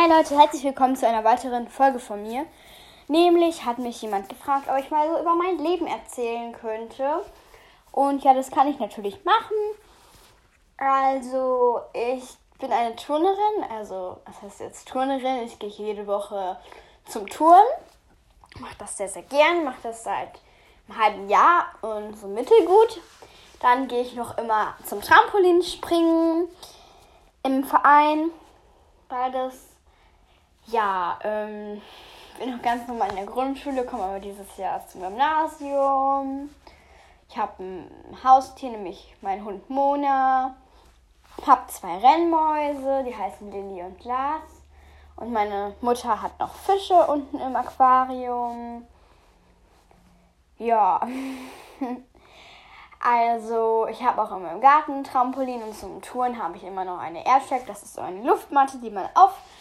Hi Leute, herzlich willkommen zu einer weiteren Folge von mir. Nämlich hat mich jemand gefragt, ob ich mal so über mein Leben erzählen könnte. Und ja, das kann ich natürlich machen. Also, ich bin eine Turnerin. Also, was heißt jetzt Turnerin? Ich gehe jede Woche zum Turnen. Mache das sehr, sehr gern. Mache das seit einem halben Jahr und so mittelgut. Dann gehe ich noch immer zum Trampolinspringen im Verein. Beides. Ja, ähm, bin noch ganz normal in der Grundschule, komme aber dieses Jahr zum Gymnasium. Ich habe ein Haustier, nämlich meinen Hund Mona. Habe zwei Rennmäuse, die heißen Lilly und Glas. Und meine Mutter hat noch Fische unten im Aquarium. Ja. Also, ich habe auch in meinem Garten ein Trampolin und zum Touren habe ich immer noch eine Aircheck. Das ist so eine Luftmatte, die man aufpumpen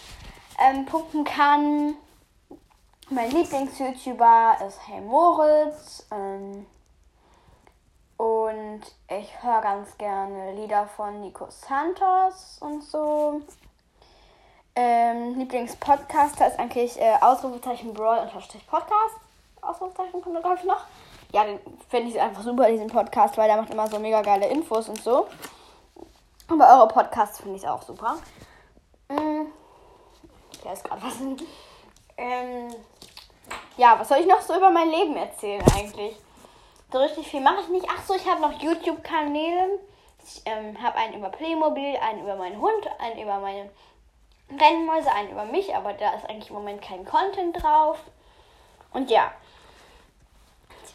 ähm, kann. Mein Lieblings-YouTuber ist Hey Moritz. Ähm, und ich höre ganz gerne Lieder von Nico Santos und so. Ähm, Lieblingspodcaster ist eigentlich äh, Ausrufezeichen Brawl unterstrich Podcast. Ausrufezeichen kommt glaube noch ja, den finde ich einfach super, diesen Podcast, weil der macht immer so mega geile Infos und so. Aber eure Podcasts finde ich auch super. Mhm. Da ist gerade was. Ähm, ja, was soll ich noch so über mein Leben erzählen eigentlich? So richtig viel mache ich nicht. Ach so, ich habe noch YouTube-Kanäle. Ich ähm, habe einen über Playmobil, einen über meinen Hund, einen über meine Rennmäuse, einen über mich, aber da ist eigentlich im Moment kein Content drauf. Und ja,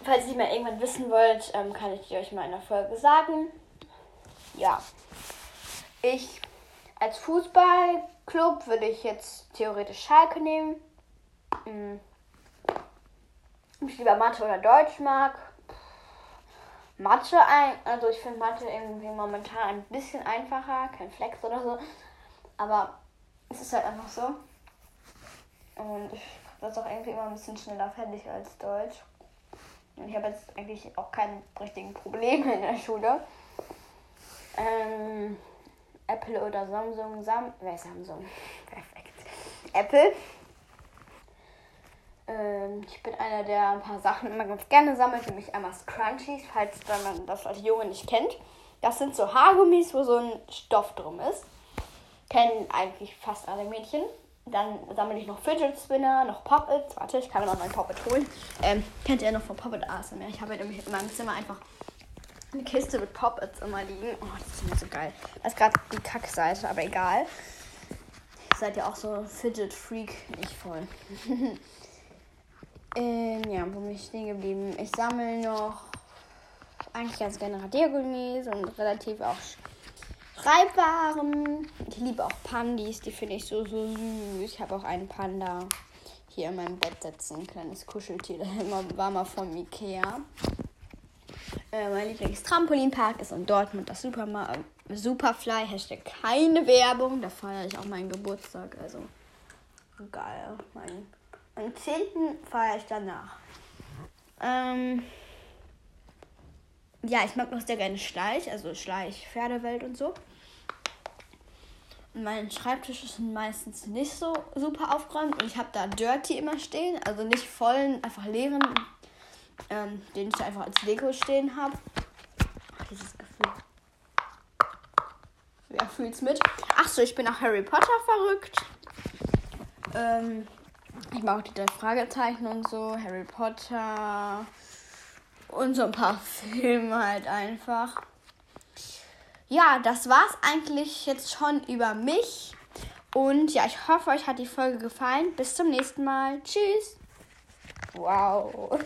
falls ihr mal irgendwann wissen wollt, ähm, kann ich euch mal in der Folge sagen. Ja. Ich als Fußballclub würde ich jetzt theoretisch Schalke nehmen. Hm. Ich lieber Mathe oder Deutsch mag. Mathe, ein, also ich finde Mathe irgendwie momentan ein bisschen einfacher, kein Flex oder so. Aber es ist halt einfach so. Und ich das auch irgendwie immer ein bisschen schneller fertig als Deutsch. Ich habe jetzt eigentlich auch keine richtigen Probleme in der Schule. Ähm, Apple oder Samsung? Sam Wer ist Samsung? Perfekt. Apple. Ähm, ich bin einer, der ein paar Sachen immer ganz gerne sammelt, nämlich einmal Scrunchies, falls man das als Junge nicht kennt. Das sind so Haargummis, wo so ein Stoff drum ist. Kennen eigentlich fast alle Mädchen. Dann sammle ich noch Fidget Spinner, noch Puppets. Warte, ich kann noch meinen Puppet holen. Ähm, kennt ihr noch von Puppet ASMR? Ich habe nämlich in meinem Zimmer einfach eine Kiste mit Puppets immer liegen. Oh, das ist immer so geil. Das ist gerade die Kackseite, aber egal. Seid ihr auch so Fidget Freak? Nicht voll. ähm, ja, wo bin ich stehen geblieben? Ich sammle noch eigentlich ganz gerne Radiergummis und relativ auch Schreibwaren. Ich liebe auch Pandis, die finde ich so, so süß. Ich habe auch einen Panda hier in meinem Bett sitzen. Ein kleines Kuscheltier, der war mal vom Ikea. Äh, mein Lieblings-Trampolinpark ist in Dortmund das Superma Superfly. Hashtag keine Werbung. Da feiere ich auch meinen Geburtstag. Also geil. Mein, am 10. feiere ich danach. Ähm, ja, ich mag noch sehr gerne Schleich, also Schleich, Pferdewelt und so. Mein Schreibtisch ist meistens nicht so super aufgeräumt und ich habe da Dirty immer stehen, also nicht vollen, einfach leeren, ähm, den ich einfach als Lego stehen habe. Dieses Gefühl. Wer fühlt's mit? Ach so, ich bin auch Harry Potter verrückt. Ähm, ich auch die drei Fragezeichen und so. Harry Potter und so ein paar Filme halt einfach. Ja, das war's eigentlich jetzt schon über mich. Und ja, ich hoffe, euch hat die Folge gefallen. Bis zum nächsten Mal. Tschüss. Wow.